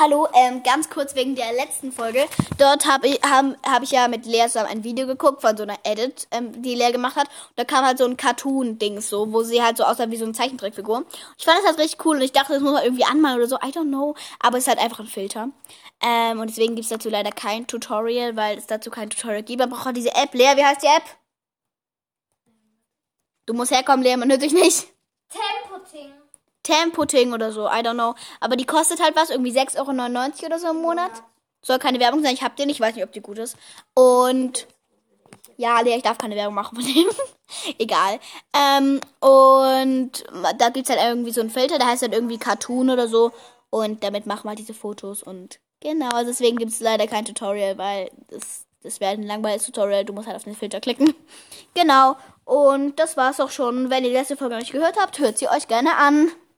Hallo, ähm, ganz kurz wegen der letzten Folge. Dort habe ich, hab, hab ich ja mit Lea zusammen ein Video geguckt von so einer Edit, ähm, die Lea gemacht hat. Und da kam halt so ein Cartoon-Dings so, wo sie halt so aussah wie so eine Zeichentrickfigur. Ich fand das halt richtig cool und ich dachte, das muss man irgendwie anmalen oder so. I don't know. Aber es ist halt einfach ein Filter. Ähm, und deswegen gibt's dazu leider kein Tutorial, weil es dazu kein Tutorial gibt. Man braucht auch diese App. Lea, wie heißt die App? Du musst herkommen, Lea, man hört dich nicht. Tempoting oder so, I don't know. Aber die kostet halt was, irgendwie 6,99 Euro oder so im Monat. Soll keine Werbung sein, ich hab den, ich weiß nicht, ob die gut ist. Und ja, Lea, ich darf keine Werbung machen von dem. Egal. Ähm, und da gibt's halt irgendwie so einen Filter, der heißt halt irgendwie Cartoon oder so. Und damit machen wir halt diese Fotos und genau, also deswegen gibt's leider kein Tutorial, weil das, das wäre ein langweiliges Tutorial. Du musst halt auf den Filter klicken. Genau. Und das war's auch schon. Wenn ihr die letzte Folge noch nicht gehört habt, hört sie euch gerne an.